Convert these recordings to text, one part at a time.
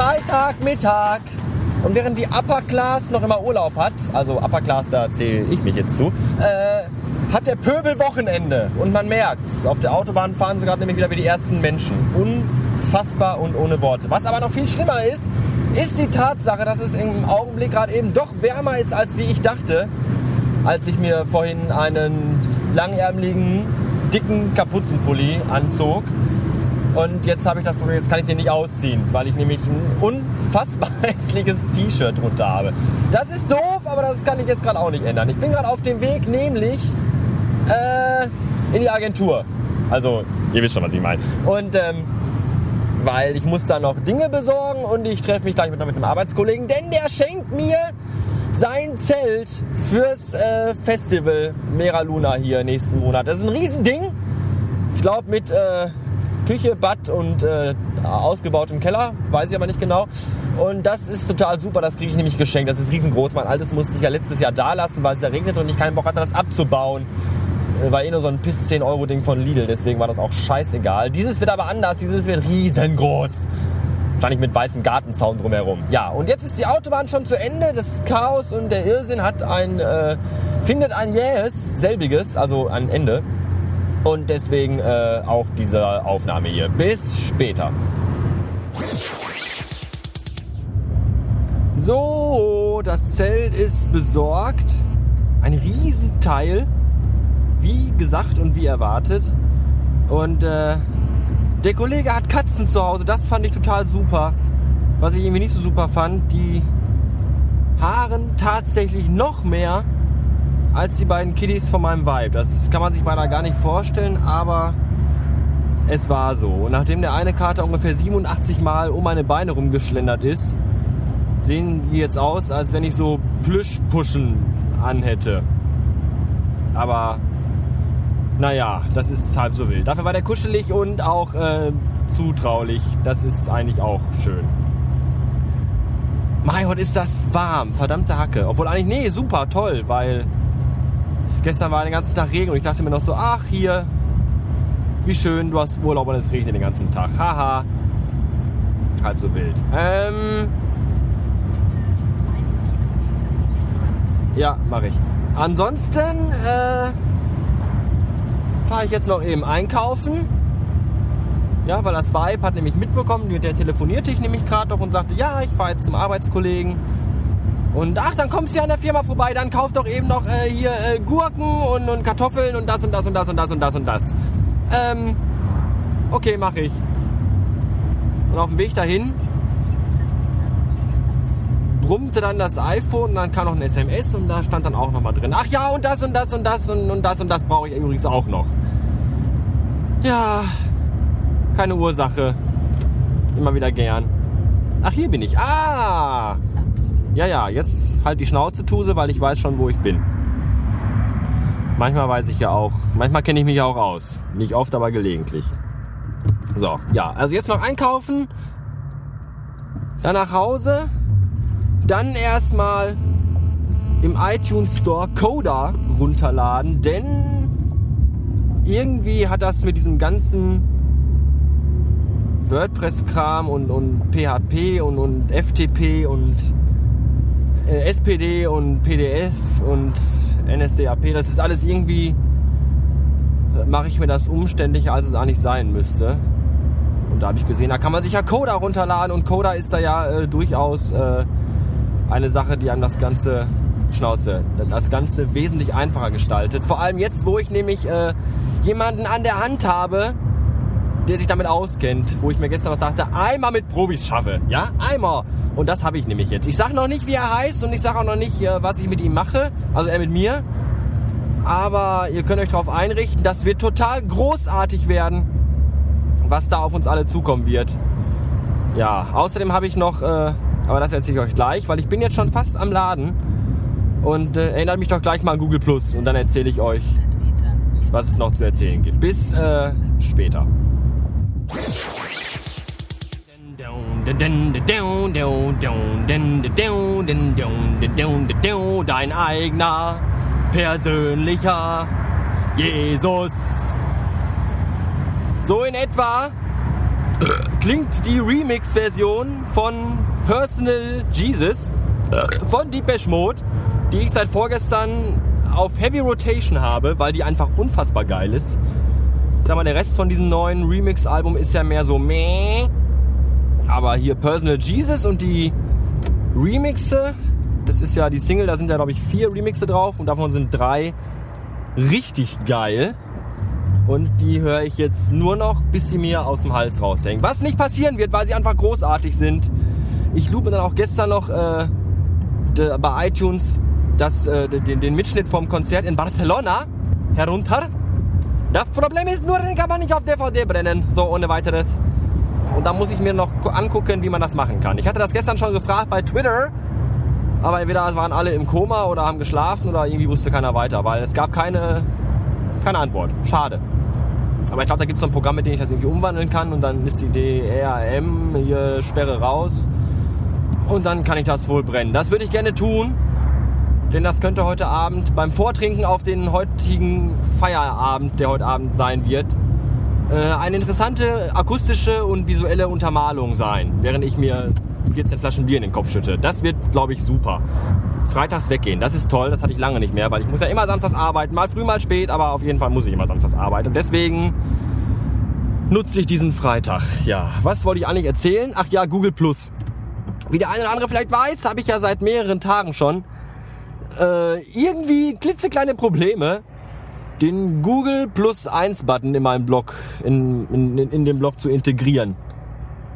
Freitagmittag. Und während die Upper Class noch immer Urlaub hat, also Upper Class, da zähle ich mich jetzt zu, äh, hat der Pöbel Wochenende. Und man merkt's. Auf der Autobahn fahren sie gerade nämlich wieder wie die ersten Menschen. Unfassbar und ohne Worte. Was aber noch viel schlimmer ist, ist die Tatsache, dass es im Augenblick gerade eben doch wärmer ist, als wie ich dachte, als ich mir vorhin einen langärmeligen, dicken Kapuzenpulli anzog und jetzt habe ich das Problem, jetzt kann ich den nicht ausziehen, weil ich nämlich ein unfassbar hässliches T-Shirt drunter habe. Das ist doof, aber das kann ich jetzt gerade auch nicht ändern. Ich bin gerade auf dem Weg, nämlich äh, in die Agentur. Also, ihr wisst schon, was ich meine. Und ähm, weil ich muss da noch Dinge besorgen und ich treffe mich gleich mit, mit einem Arbeitskollegen, denn der schenkt mir sein Zelt fürs äh, Festival Mera Luna hier nächsten Monat. Das ist ein Riesending. Ich glaube mit äh, Küche, Bad und äh, ausgebautem Keller, weiß ich aber nicht genau. Und das ist total super, das kriege ich nämlich geschenkt. Das ist riesengroß. Mein altes musste ich ja letztes Jahr da lassen, weil es ja regnet und ich keinen Bock hatte, das abzubauen. Äh, war eh nur so ein Piss 10 Euro Ding von Lidl, deswegen war das auch scheißegal. Dieses wird aber anders, dieses wird riesengroß. Wahrscheinlich mit weißem Gartenzaun drumherum. Ja, und jetzt ist die Autobahn schon zu Ende. Das Chaos und der Irrsinn hat ein, äh, findet ein jähes, selbiges, also ein Ende. Und deswegen äh, auch diese Aufnahme hier. Bis später. So, das Zelt ist besorgt. Ein Riesenteil. Wie gesagt und wie erwartet. Und äh, der Kollege hat Katzen zu Hause. Das fand ich total super. Was ich irgendwie nicht so super fand, die haaren tatsächlich noch mehr als die beiden Kiddies von meinem Vibe. Das kann man sich beinahe gar nicht vorstellen, aber es war so. Und nachdem der eine Kater ungefähr 87 Mal um meine Beine rumgeschlendert ist, sehen die jetzt aus, als wenn ich so Plüschpuschen anhätte. Aber naja, das ist halb so wild. Dafür war der kuschelig und auch äh, zutraulich. Das ist eigentlich auch schön. Mein Gott, ist das warm. Verdammte Hacke. Obwohl eigentlich, nee, super, toll, weil Gestern war den ganzen Tag Regen und ich dachte mir noch so, ach hier, wie schön, du hast Urlaub und es regnet den ganzen Tag. Haha. Halb so wild. Ähm. Ja, mache ich. Ansonsten äh, fahre ich jetzt noch eben einkaufen. Ja, weil das Vibe hat nämlich mitbekommen, mit der telefonierte ich nämlich gerade noch und sagte, ja, ich fahre jetzt zum Arbeitskollegen und ach, dann kommst du ja an der Firma vorbei, dann kauf doch eben noch äh, hier äh, Gurken und, und Kartoffeln und das und das und das und das und das und das. Ähm, okay, mach ich. Und auf dem Weg dahin brummte dann das iPhone und dann kam noch ein SMS und da stand dann auch nochmal drin. Ach ja, und das und das und das und, und das und das brauche ich übrigens auch noch. Ja, keine Ursache. Immer wieder gern. Ach, hier bin ich. Ah! Ja, ja, jetzt halt die Schnauze, Tuse, weil ich weiß schon, wo ich bin. Manchmal weiß ich ja auch, manchmal kenne ich mich auch aus. Nicht oft, aber gelegentlich. So, ja, also jetzt noch einkaufen, dann nach Hause, dann erstmal im iTunes Store Coda runterladen, denn irgendwie hat das mit diesem ganzen WordPress-Kram und, und PHP und, und FTP und SPD und PDF und NSDAP, das ist alles irgendwie, äh, mache ich mir das umständlicher, als es eigentlich sein müsste. Und da habe ich gesehen, da kann man sich ja Coda runterladen und Coda ist da ja äh, durchaus äh, eine Sache, die einem das Ganze, Schnauze, das Ganze wesentlich einfacher gestaltet. Vor allem jetzt, wo ich nämlich äh, jemanden an der Hand habe, der sich damit auskennt, wo ich mir gestern noch dachte, einmal mit Profis schaffe, ja, einmal. Und das habe ich nämlich jetzt. Ich sage noch nicht, wie er heißt und ich sage auch noch nicht, äh, was ich mit ihm mache, also er mit mir. Aber ihr könnt euch darauf einrichten, das wird total großartig werden, was da auf uns alle zukommen wird. Ja, außerdem habe ich noch, äh, aber das erzähle ich euch gleich, weil ich bin jetzt schon fast am Laden. Und äh, erinnert mich doch gleich mal an Google Plus und dann erzähle ich euch, was es noch zu erzählen gibt. Bis äh, später. Dein eigener persönlicher Jesus. So in etwa klingt die Remix-Version von Personal Jesus von Deepesh Mode, die ich seit vorgestern auf Heavy Rotation habe, weil die einfach unfassbar geil ist. Ich sag mal, der Rest von diesem neuen Remix-Album ist ja mehr so meh. Aber hier Personal Jesus und die Remixe, das ist ja die Single, da sind ja glaube ich vier Remixe drauf und davon sind drei richtig geil. Und die höre ich jetzt nur noch, bis sie mir aus dem Hals raushängen. Was nicht passieren wird, weil sie einfach großartig sind. Ich lube dann auch gestern noch äh, bei iTunes das, äh, den, den Mitschnitt vom Konzert in Barcelona herunter. Das Problem ist nur, den kann man nicht auf DVD brennen, so ohne weiteres. Und da muss ich mir noch angucken, wie man das machen kann. Ich hatte das gestern schon gefragt bei Twitter, aber entweder waren alle im Koma oder haben geschlafen oder irgendwie wusste keiner weiter, weil es gab keine, keine Antwort. Schade. Aber ich glaube, da gibt es so ein Programm, mit dem ich das irgendwie umwandeln kann und dann ist die DRM hier Sperre raus und dann kann ich das wohl brennen. Das würde ich gerne tun, denn das könnte heute Abend beim Vortrinken auf den heutigen Feierabend, der heute Abend sein wird, eine interessante akustische und visuelle Untermalung sein, während ich mir 14 Flaschen Bier in den Kopf schütte. Das wird, glaube ich, super. Freitags weggehen, das ist toll, das hatte ich lange nicht mehr, weil ich muss ja immer samstags arbeiten, mal früh, mal spät, aber auf jeden Fall muss ich immer samstags arbeiten. Und deswegen nutze ich diesen Freitag. Ja, was wollte ich eigentlich erzählen? Ach ja, Google Plus. Wie der eine oder andere vielleicht weiß, habe ich ja seit mehreren Tagen schon äh, irgendwie klitzekleine Probleme den Google Plus 1 Button in meinem Blog, in, in, in den Blog zu integrieren.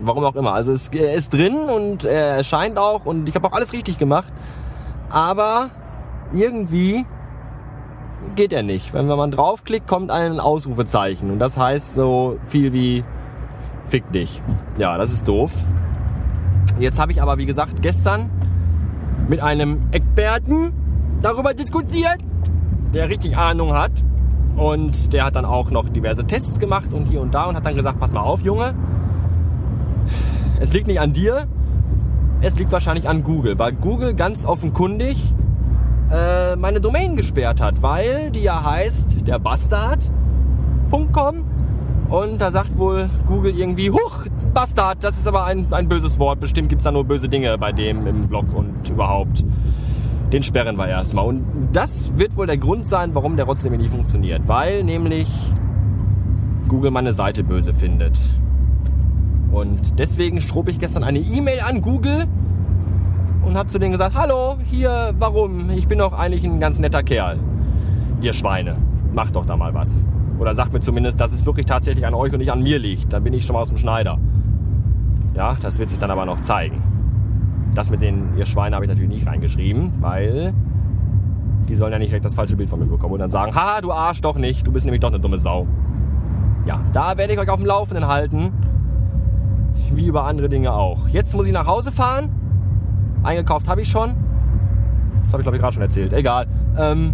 Warum auch immer. Also es, er ist drin und er erscheint auch und ich habe auch alles richtig gemacht. Aber irgendwie geht er nicht. Wenn man draufklickt, kommt ein Ausrufezeichen und das heißt so viel wie Fick dich. Ja, das ist doof. Jetzt habe ich aber, wie gesagt, gestern mit einem Experten darüber diskutiert, der richtig Ahnung hat. Und der hat dann auch noch diverse Tests gemacht und hier und da und hat dann gesagt, pass mal auf, Junge, es liegt nicht an dir, es liegt wahrscheinlich an Google, weil Google ganz offenkundig äh, meine Domain gesperrt hat, weil die ja heißt der Bastard.com und da sagt wohl Google irgendwie, huch, Bastard, das ist aber ein, ein böses Wort, bestimmt gibt es da nur böse Dinge bei dem im Blog und überhaupt den sperren wir erstmal. Und das wird wohl der Grund sein, warum der Rotz nämlich nicht funktioniert. Weil nämlich Google meine Seite böse findet. Und deswegen strob ich gestern eine E-Mail an Google und habe zu denen gesagt, hallo, hier, warum? Ich bin doch eigentlich ein ganz netter Kerl. Ihr Schweine, macht doch da mal was. Oder sagt mir zumindest, dass es wirklich tatsächlich an euch und nicht an mir liegt. Dann bin ich schon mal aus dem Schneider. Ja, das wird sich dann aber noch zeigen. Das mit den ihr Schweine habe ich natürlich nicht reingeschrieben, weil die sollen ja nicht direkt das falsche Bild von mir bekommen und dann sagen, haha, du Arsch, doch nicht, du bist nämlich doch eine dumme Sau. Ja, da werde ich euch auf dem Laufenden halten, wie über andere Dinge auch. Jetzt muss ich nach Hause fahren. Eingekauft habe ich schon. Das habe ich glaube ich gerade schon erzählt. Egal. Ähm,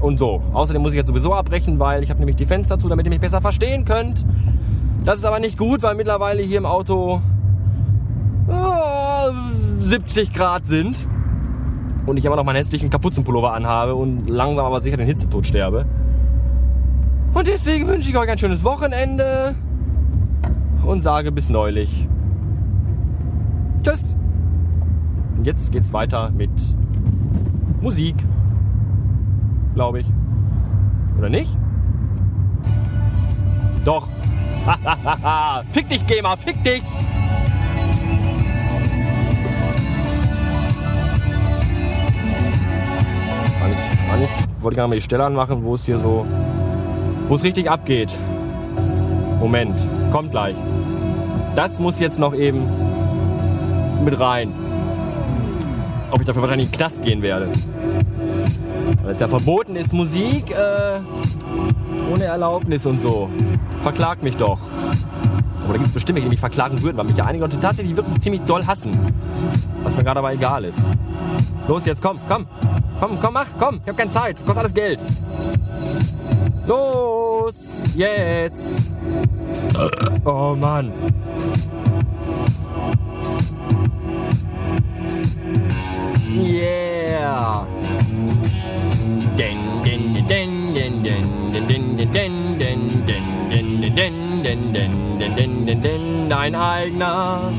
und so. Außerdem muss ich jetzt sowieso abbrechen, weil ich habe nämlich die Fenster zu, damit ihr mich besser verstehen könnt. Das ist aber nicht gut, weil mittlerweile hier im Auto 70 Grad sind und ich immer noch meinen hässlichen Kapuzenpullover anhabe und langsam aber sicher den Hitzetod sterbe. Und deswegen wünsche ich euch ein schönes Wochenende und sage bis neulich. Tschüss. Und jetzt geht's weiter mit Musik. Glaube ich. Oder nicht? Doch. fick dich, Gamer, fick dich! Wollte nicht mal die Stelle anmachen, wo es hier so, wo es richtig abgeht. Moment, kommt gleich. Das muss jetzt noch eben mit rein. Ob ich dafür wahrscheinlich in den Knast gehen werde. Weil es ja verboten ist, Musik äh, ohne Erlaubnis und so. Verklagt mich doch. Oder gibt es bestimmt welche, die mich verklagen würden, weil mich ja einige Leute tatsächlich wirklich ziemlich doll hassen. Was mir gerade aber egal ist. Los jetzt, komm, komm. Komm, komm, mach, komm. Ich hab keine Zeit. Kostet alles Geld. Los, jetzt. Oh Mann. Yeah. Den, den, den, den, den, den, den, den, den, den, den, den, den, den, den, dein eigener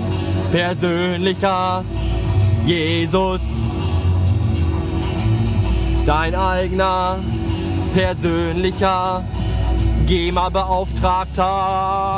persönlicher Jesus dein eigener persönlicher GEMA-Beauftragter.